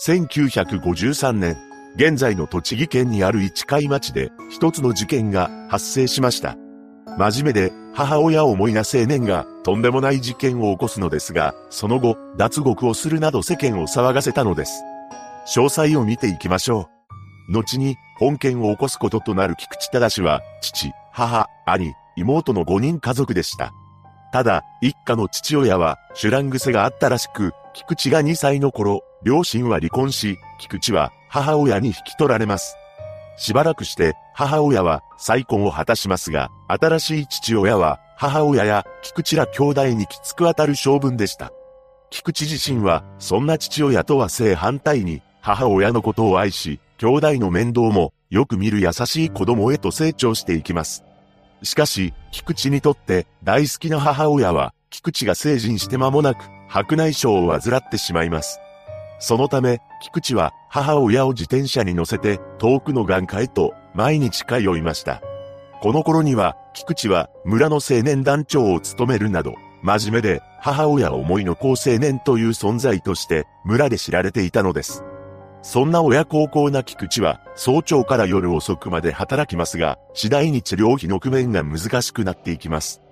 1953年、現在の栃木県にある市貝町で一つの事件が発生しました。真面目で母親を思いな青年がとんでもない事件を起こすのですが、その後、脱獄をするなど世間を騒がせたのです。詳細を見ていきましょう。後に、本件を起こすこととなる菊池忠は、父、母、兄、妹の5人家族でした。ただ、一家の父親は、シュラン癖があったらしく、菊池が2歳の頃、両親は離婚し、菊池は母親に引き取られます。しばらくして母親は再婚を果たしますが、新しい父親は母親や菊池ら兄弟にきつく当たる性分でした。菊池自身はそんな父親とは正反対に母親のことを愛し、兄弟の面倒もよく見る優しい子供へと成長していきます。しかし、菊池にとって大好きな母親は、菊池が成人して間もなく白内障を患ってしまいます。そのため、菊池は母親を自転車に乗せて遠くの眼科へと毎日通いました。この頃には、菊池は村の青年団長を務めるなど、真面目で母親思いの高青年という存在として村で知られていたのです。そんな親孝行な菊池は早朝から夜遅くまで働きますが、次第に治療費の工面が難しくなっていきます。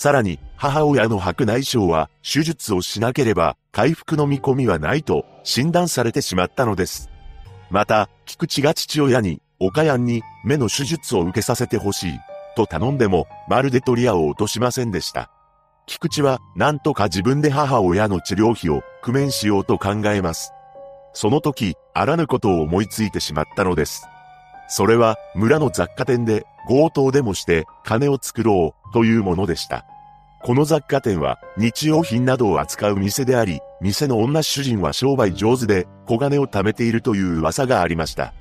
さらに、母親の白内障は、手術をしなければ、回復の見込みはないと、診断されてしまったのです。また、菊池が父親に、岡谷に、目の手術を受けさせてほしい、と頼んでも、まるで取り合を落としませんでした。菊池は、なんとか自分で母親の治療費を、工面しようと考えます。その時、あらぬことを思いついてしまったのです。それは、村の雑貨店で、強盗でもして、金を作ろう、というものでした。この雑貨店は日用品などを扱う店であり、店の女主人は商売上手で小金を貯めているという噂がありました。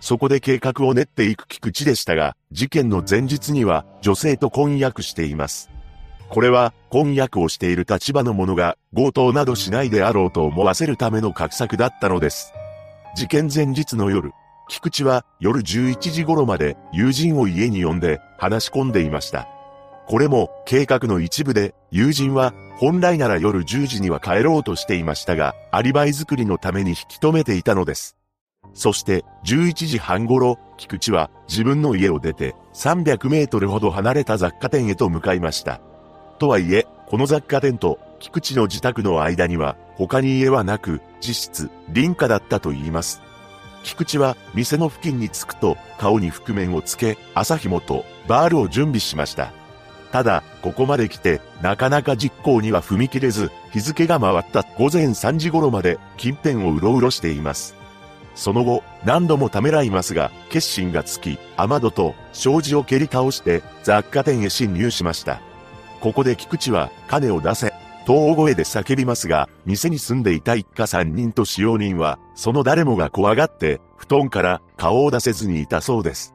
そこで計画を練っていく菊池でしたが、事件の前日には女性と婚約しています。これは婚約をしている立場の者が強盗などしないであろうと思わせるための画策だったのです。事件前日の夜、菊池は夜11時頃まで友人を家に呼んで話し込んでいました。これも計画の一部で、友人は本来なら夜10時には帰ろうとしていましたが、アリバイ作りのために引き止めていたのです。そして11時半頃、菊池は自分の家を出て300メートルほど離れた雑貨店へと向かいました。とはいえ、この雑貨店と菊池の自宅の間には他に家はなく、実質、林家だったと言います。菊池は店の付近に着くと顔に覆面をつけ、朝日もとバールを準備しました。ただ、ここまで来て、なかなか実行には踏み切れず、日付が回った午前3時頃まで近辺をうろうろしています。その後、何度もためらいますが、決心がつき、雨戸と障子を蹴り倒して雑貨店へ侵入しました。ここで菊池は、金を出せ、と大声で叫びますが、店に住んでいた一家三人と使用人は、その誰もが怖がって、布団から顔を出せずにいたそうです。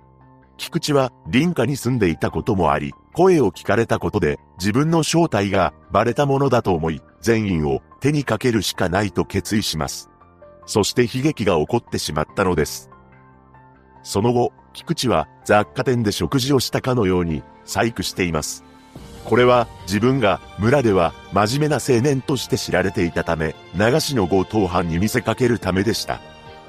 菊池は林家に住んでいたこともあり、声を聞かれたことで自分の正体がバレたものだと思い、全員を手にかけるしかないと決意します。そして悲劇が起こってしまったのです。その後、菊池は雑貨店で食事をしたかのように細工しています。これは自分が村では真面目な青年として知られていたため、流しの強盗犯に見せかけるためでした。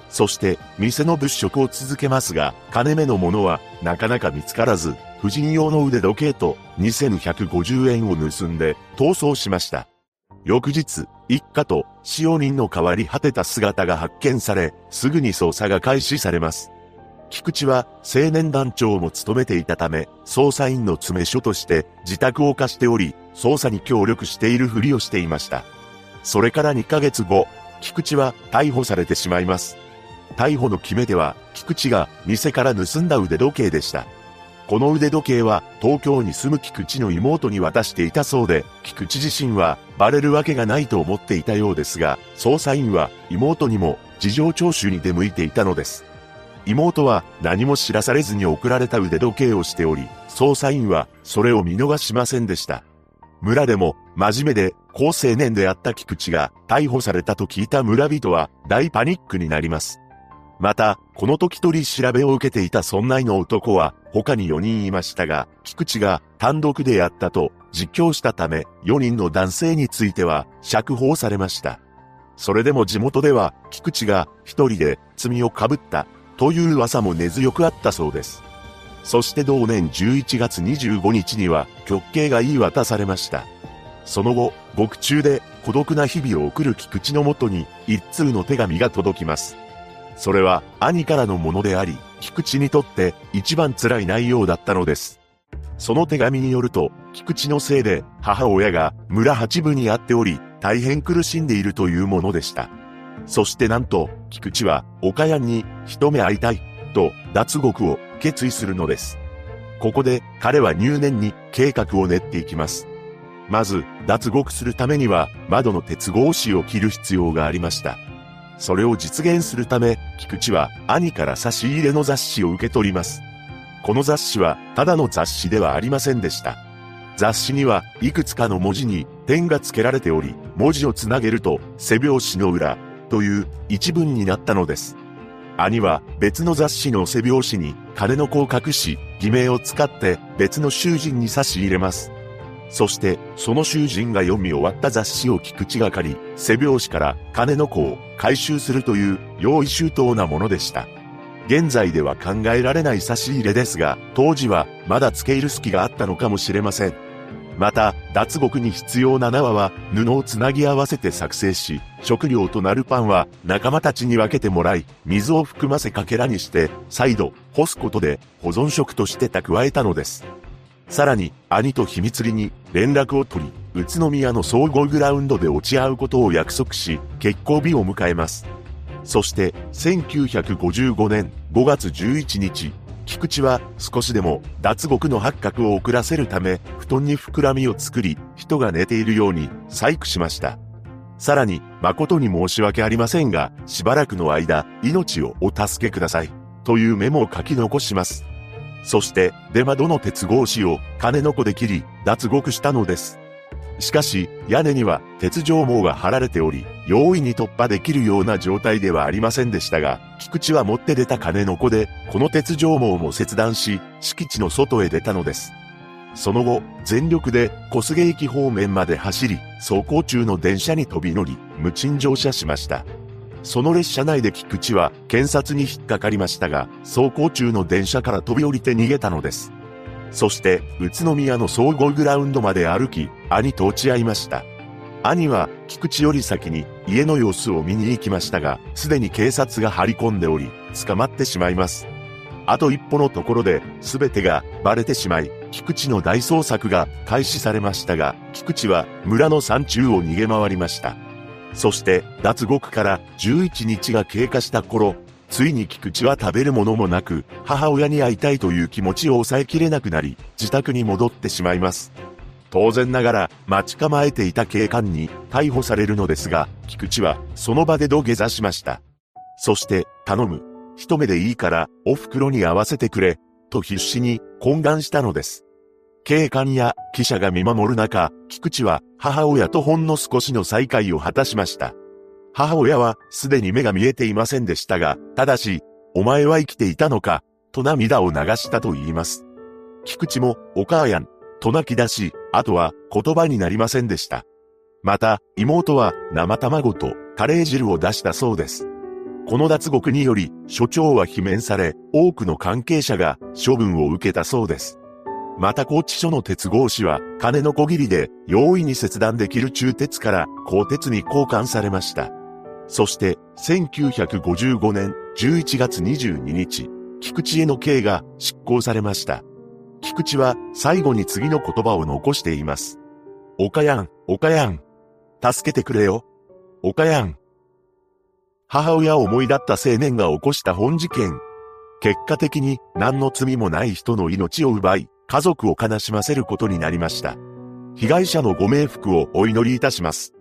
そして、店の物色を続けますが、金目のものはなかなか見つからず、婦人用の腕時計と2150円を盗んで逃走しました。翌日、一家と使用人の変わり果てた姿が発見され、すぐに捜査が開始されます。菊池は青年団長も務めていたため、捜査員の詰め所として自宅を貸しており、捜査に協力しているふりをしていました。それから2ヶ月後、菊池は逮捕されてしまいます。逮捕の決め手は、菊池が店から盗んだ腕時計でした。この腕時計は東京に住む菊池の妹に渡していたそうで、菊池自身はバレるわけがないと思っていたようですが、捜査員は妹にも事情聴取に出向いていたのです。妹は何も知らされずに送られた腕時計をしており、捜査員はそれを見逃しませんでした。村でも真面目で高青年であった菊池が逮捕されたと聞いた村人は大パニックになります。また、この時取り調べを受けていた村内の男は他に4人いましたが、菊池が単独でやったと実況したため、4人の男性については釈放されました。それでも地元では、菊池が一人で罪をかぶったという噂も根強くあったそうです。そして同年11月25日には極刑が言い渡されました。その後、獄中で孤独な日々を送る菊池のもとに一通の手紙が届きます。それは兄からのものであり、菊池にとって一番辛い内容だったのです。その手紙によると、菊池のせいで母親が村八部にあっており、大変苦しんでいるというものでした。そしてなんと、菊池は岡谷に一目会いたい、と脱獄を決意するのです。ここで彼は入念に計画を練っていきます。まず、脱獄するためには窓の鉄格子を切る必要がありました。それを実現するため、菊池は兄から差し入れの雑誌を受け取ります。この雑誌はただの雑誌ではありませんでした。雑誌にはいくつかの文字に点が付けられており、文字をつなげると背拍子の裏という一文になったのです。兄は別の雑誌の背拍子に金の子を隠し、偽名を使って別の囚人に差し入れます。そして、その囚人が読み終わった雑誌を菊池が借り、背拍子から金の子を回収するという用意周到なものでした。現在では考えられない差し入れですが、当時はまだ付け入る隙があったのかもしれません。また、脱獄に必要な縄は布をつなぎ合わせて作成し、食料となるパンは仲間たちに分けてもらい、水を含ませかけらにして、再度干すことで保存食として蓄えたのです。さらに、兄と秘密裏に連絡を取り、宇都宮の総合グラウンドで落ち合うことを約束し、結婚日を迎えます。そして、1955年5月11日、菊池は少しでも脱獄の発覚を遅らせるため、布団に膨らみを作り、人が寝ているように細工しました。さらに、誠に申し訳ありませんが、しばらくの間、命をお助けください。というメモを書き残します。そして出窓の鉄格子を金の子で切り脱獄したのです。しかし屋根には鉄条網が張られており、容易に突破できるような状態ではありませんでしたが、菊池は持って出た金の子で、この鉄条網も切断し、敷地の外へ出たのです。その後、全力で小菅駅方面まで走り、走行中の電車に飛び乗り、無賃乗車しました。その列車内で菊池は検察に引っかかりましたが、走行中の電車から飛び降りて逃げたのです。そして、宇都宮の総合グラウンドまで歩き、兄と落ち合いました。兄は菊池より先に家の様子を見に行きましたが、すでに警察が張り込んでおり、捕まってしまいます。あと一歩のところで、全てがバレてしまい、菊池の大捜索が開始されましたが、菊池は村の山中を逃げ回りました。そして脱獄から11日が経過した頃、ついに菊池は食べるものもなく、母親に会いたいという気持ちを抑えきれなくなり、自宅に戻ってしまいます。当然ながら、待ち構えていた警官に逮捕されるのですが、菊池はその場で土下座しました。そして、頼む。一目でいいから、お袋に会わせてくれ、と必死に懇願したのです。警官や記者が見守る中、菊池は母親とほんの少しの再会を果たしました。母親はすでに目が見えていませんでしたが、ただし、お前は生きていたのか、と涙を流したと言います。菊池も、お母やん、と泣き出し、あとは言葉になりませんでした。また、妹は生卵とカレー汁を出したそうです。この脱獄により、所長は罷免され、多くの関係者が処分を受けたそうです。また高知署の鉄格子は、金の小切りで容易に切断できる中鉄から鋼鉄に交換されました。そして、1955年11月22日、菊池への刑が執行されました。菊池は最後に次の言葉を残しています。おかやん、おかやん。助けてくれよ。おかやん。母親を思い立った青年が起こした本事件。結果的に何の罪もない人の命を奪い、家族を悲しませることになりました。被害者のご冥福をお祈りいたします。